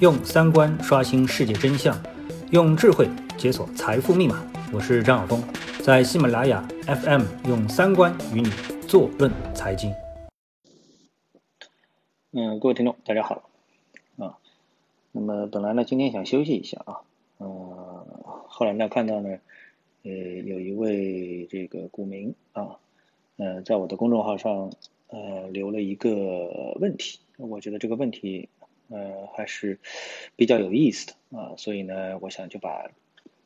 用三观刷新世界真相，用智慧解锁财富密码。我是张晓峰，在喜马拉雅 FM 用三观与你坐论财经。嗯，各位听众，大家好啊。那么本来呢，今天想休息一下啊，呃，后来呢看到呢，呃，有一位这个股民啊，呃，在我的公众号上呃留了一个问题。我觉得这个问题，呃，还是比较有意思的啊，所以呢，我想就把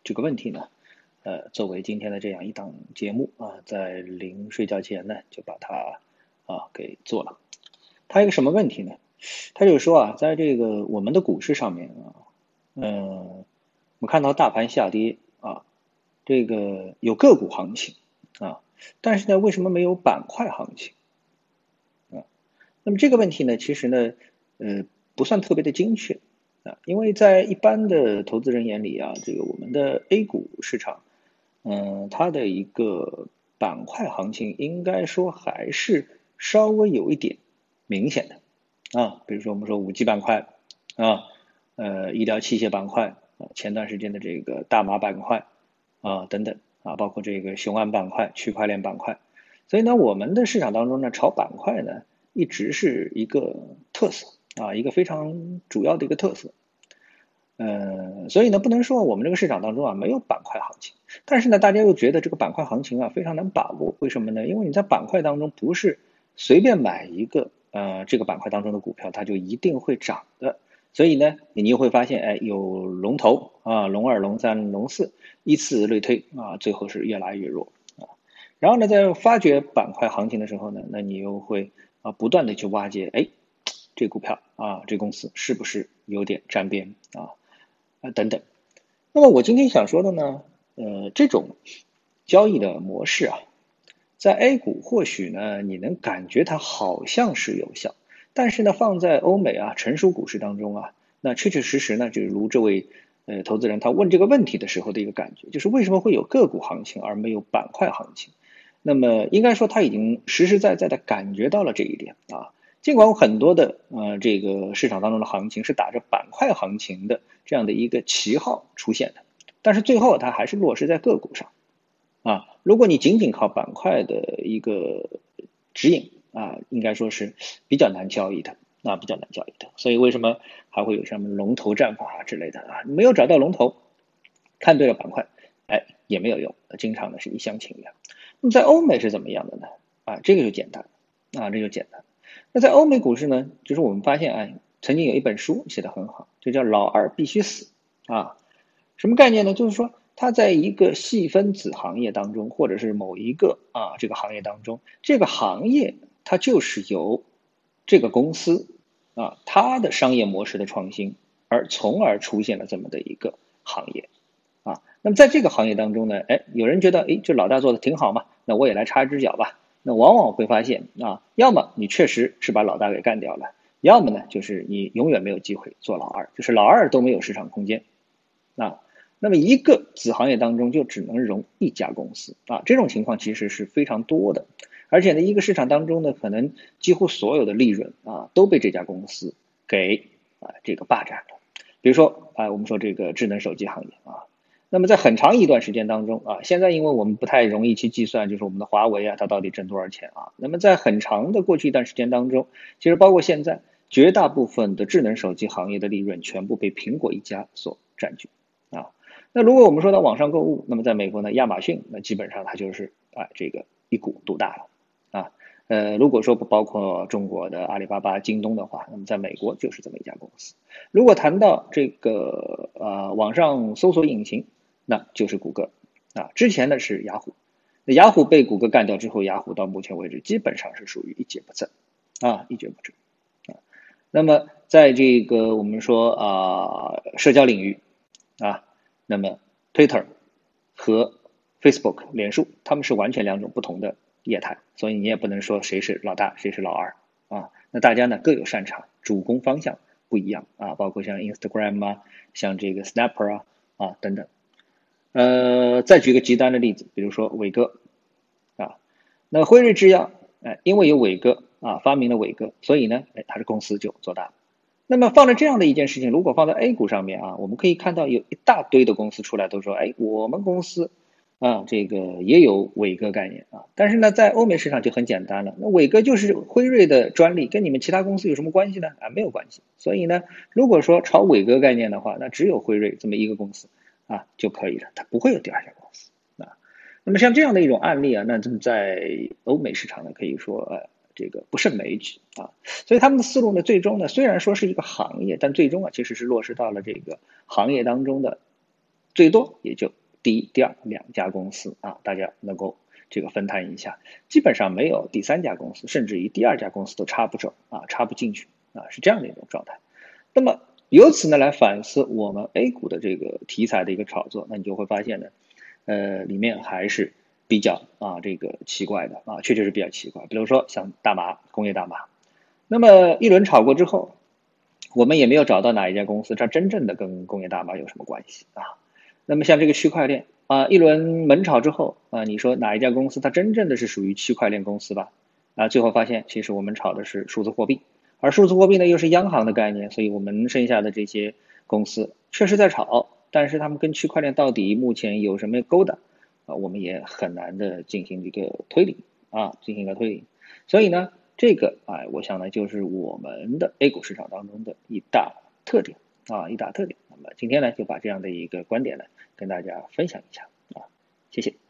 这个问题呢，呃，作为今天的这样一档节目啊，在临睡觉前呢，就把它啊给做了。它一个什么问题呢？他就说啊，在这个我们的股市上面啊，嗯，我们看到大盘下跌啊，这个有个股行情啊，但是呢，为什么没有板块行情啊？那么这个问题呢，其实呢，呃，不算特别的精确。啊，因为在一般的投资人眼里啊，这个我们的 A 股市场，嗯，它的一个板块行情应该说还是稍微有一点明显的。啊，比如说我们说五 G 板块啊，呃，医疗器械板块啊，前段时间的这个大麻板块啊等等啊，包括这个雄安板块、区块链板块，所以呢，我们的市场当中呢，炒板块呢。一直是一个特色。啊，一个非常主要的一个特色。嗯，所以呢，不能说我们这个市场当中啊没有板块行情，但是呢，大家又觉得这个板块行情啊非常难把握。为什么呢？因为你在板块当中不是随便买一个呃这个板块当中的股票，它就一定会涨的。所以呢，你又会发现，哎，有龙头啊，龙二、龙三、龙四依次类推啊，最后是越来越弱啊。然后呢，在发掘板块行情的时候呢，那你又会。啊，不断的去挖掘，哎，这股票啊，这公司是不是有点沾边啊？啊，等等。那么我今天想说的呢，呃，这种交易的模式啊，在 A 股或许呢，你能感觉它好像是有效，但是呢，放在欧美啊成熟股市当中啊，那确确实实呢，就如这位呃投资人他问这个问题的时候的一个感觉，就是为什么会有个股行情而没有板块行情？那么应该说他已经实实在在的感觉到了这一点啊。尽管很多的呃这个市场当中的行情是打着板块行情的这样的一个旗号出现的，但是最后它还是落实在个股上啊。如果你仅仅靠板块的一个指引啊，应该说是比较难交易的啊，比较难交易的。所以为什么还会有什么龙头战法之类的啊？没有找到龙头，看对了板块，哎也没有用，经常呢是一厢情愿。那么在欧美是怎么样的呢？啊，这个就简单，啊，这就简单。那在欧美股市呢，就是我们发现，哎，曾经有一本书写的很好，就叫“老二必须死”，啊，什么概念呢？就是说，它在一个细分子行业当中，或者是某一个啊这个行业当中，这个行业它就是由这个公司啊它的商业模式的创新，而从而出现了这么的一个行业。啊那么在这个行业当中呢，哎，有人觉得，哎，这老大做的挺好嘛，那我也来插一只脚吧。那往往会发现啊，要么你确实是把老大给干掉了，要么呢，就是你永远没有机会做老二，就是老二都没有市场空间啊。那么一个子行业当中就只能容一家公司啊，这种情况其实是非常多的。而且呢，一个市场当中呢，可能几乎所有的利润啊都被这家公司给啊这个霸占了。比如说啊，我们说这个智能手机行业啊。那么在很长一段时间当中啊，现在因为我们不太容易去计算，就是我们的华为啊，它到底挣多少钱啊？那么在很长的过去一段时间当中，其实包括现在，绝大部分的智能手机行业的利润全部被苹果一家所占据啊。那如果我们说到网上购物，那么在美国呢，亚马逊那基本上它就是啊这个一股独大了啊。呃，如果说不包括中国的阿里巴巴、京东的话，那么在美国就是这么一家公司。如果谈到这个呃网上搜索引擎，那就是谷歌啊，之前呢是雅虎，那雅虎被谷歌干掉之后，雅虎到目前为止基本上是属于一蹶不振啊，一蹶不振啊。那么在这个我们说啊社交领域啊，那么 Twitter 和 Facebook 脸书，他们是完全两种不同的业态，所以你也不能说谁是老大，谁是老二啊。那大家呢各有擅长，主攻方向不一样啊，包括像 Instagram 啊，像这个 Snapper 啊啊等等。呃，再举个极端的例子，比如说伟哥，啊，那辉瑞制药，哎，因为有伟哥啊，发明了伟哥，所以呢，哎，他的公司就做大了。那么放在这样的一件事情，如果放在 A 股上面啊，我们可以看到有一大堆的公司出来都说，哎，我们公司啊，这个也有伟哥概念啊。但是呢，在欧美市场就很简单了，那伟哥就是辉瑞的专利，跟你们其他公司有什么关系呢？啊，没有关系。所以呢，如果说炒伟哥概念的话，那只有辉瑞这么一个公司啊就可以了，它不会有第二家公司啊。那么像这样的一种案例啊，那在欧美市场呢，可以说呃。这个不胜枚举啊，所以他们的思路呢，最终呢，虽然说是一个行业，但最终啊，其实是落实到了这个行业当中的最多也就第一、第二两家公司啊，大家能够这个分摊一下，基本上没有第三家公司，甚至于第二家公司都插不走啊，插不进去啊，是这样的一种状态。那么由此呢，来反思我们 A 股的这个题材的一个炒作，那你就会发现呢，呃，里面还是。比较啊，这个奇怪的啊，确实是比较奇怪。比如说像大麻，工业大麻，那么一轮炒过之后，我们也没有找到哪一家公司它真正的跟工业大麻有什么关系啊。那么像这个区块链啊，一轮猛炒之后啊，你说哪一家公司它真正的是属于区块链公司吧？啊，最后发现其实我们炒的是数字货币，而数字货币呢又是央行的概念，所以我们剩下的这些公司确实在炒，但是他们跟区块链到底目前有什么勾搭？啊，我们也很难的进行一个推理啊，进行一个推理。所以呢，这个啊，我想呢，就是我们的 A 股市场当中的一大特点啊，一大特点。那么今天呢，就把这样的一个观点呢，跟大家分享一下啊，谢谢。